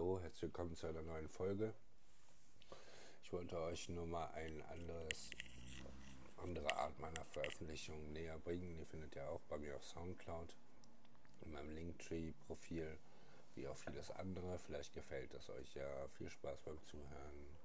hallo, herzlich willkommen zu einer neuen Folge. Ich wollte euch nur mal eine andere Art meiner Veröffentlichung näher bringen. Die findet ihr auch bei mir auf Soundcloud, in meinem Linktree-Profil, wie auch vieles andere. Vielleicht gefällt es euch ja. Viel Spaß beim Zuhören.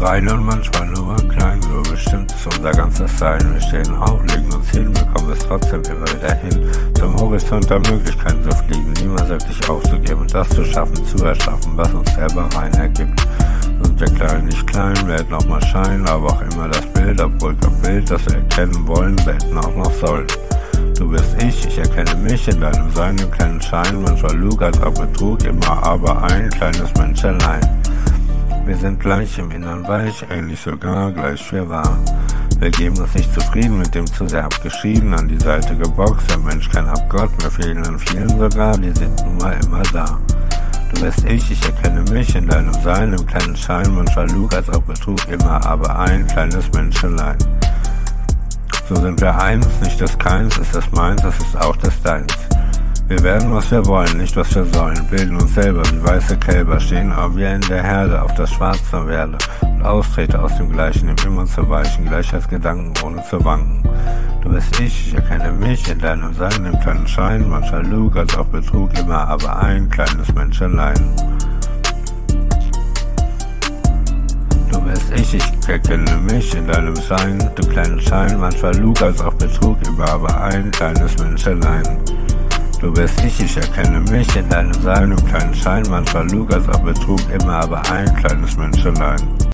Rein und manchmal nur klein, so bestimmt ist unser ganzes Sein. Wir stehen auf, legen uns hin, bekommen es trotzdem immer wieder hin. Zum Horizont der Möglichkeiten zu fliegen, niemals wirklich aufzugeben und das zu schaffen, zu erschaffen, was uns selber rein ergibt. Sind wir klein, nicht klein, werden auch mal scheinen, aber auch immer das Bild, obwohl kein Bild, das wir erkennen wollen, selten auch noch sollen. Du bist ich, ich erkenne mich in deinem Sein, im kleinen Schein, manchmal Lug auch Betrug, immer aber ein kleines Mensch allein. Wir sind gleich im Innern weich, eigentlich sogar gleich schwer wahr. Wir geben uns nicht zufrieden mit dem zu sehr abgeschieden, an die Seite geboxt, der Mensch kein Abgott, wir fehlen an vielen sogar, die sind nun mal immer da. Du bist ich, ich erkenne mich in deinem Sein, im kleinen Schein, manchmal Lug als auch Betrug, immer aber ein kleines Menschelein. So sind wir eins, nicht das Keins, ist das meins, das ist auch das Deins. Wir werden, was wir wollen, nicht was wir sollen, bilden uns selber wie weiße Kälber, stehen aber wir in der Herde auf das Schwarze werde und austrete aus dem Gleichen, im immer zu weichen, Gleichheitsgedanken ohne zu wanken. Du bist ich, ich erkenne mich in deinem Sein, im kleinen Schein, mancher Lug als auch Betrug, immer aber ein kleines Menschenlein. Du bist ich, ich erkenne mich in deinem Sein, du kleinen Schein, manchmal Lug als auch Betrug, immer aber ein kleines Menschenlein. Du bist ich, ich erkenne mich in deinem Sein, im kleinen Schein, manchmal Lug als auch Betrug, immer aber ein kleines Menschelein.